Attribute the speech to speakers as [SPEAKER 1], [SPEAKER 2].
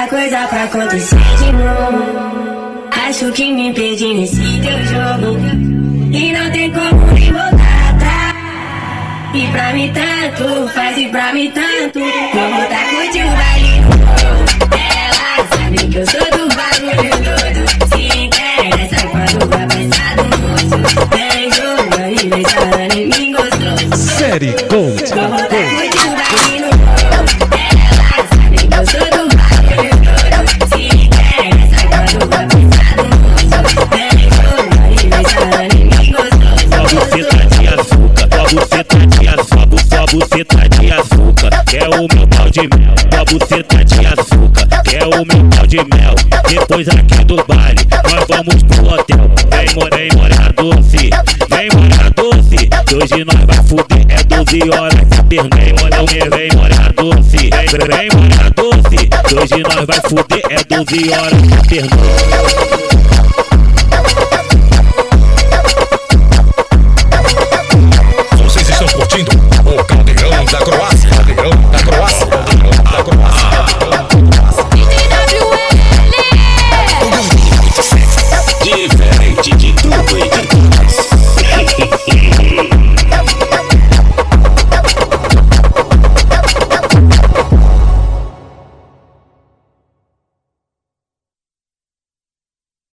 [SPEAKER 1] muita coisa pra acontecer de novo. Acho que me perdi nesse teu jogo. E não tem como nem voltar atrás. E pra mim tanto, faz e pra mim tanto. Vou voltar curtir o baile no morro. Ela sabe que eu sou do bagulho todo. Se interessa quando vai passar do moço. Tem jogo, aniversário, nem me gostou.
[SPEAKER 2] Série Gold.
[SPEAKER 1] Vou voltar curtir
[SPEAKER 3] tá de açúcar, só de açúcar, só tá de açúcar, é o meu pau de mel. Só tá de açúcar, é o meu pau de mel. Depois aqui do baile, nós vamos pro hotel. Vem morar, morar doce, vem morar doce. Que hoje nós vai fuder, é 12 horas de vem morar, vem morar doce, vem, vem morar doce. Que hoje nós vai fuder, é 12 horas de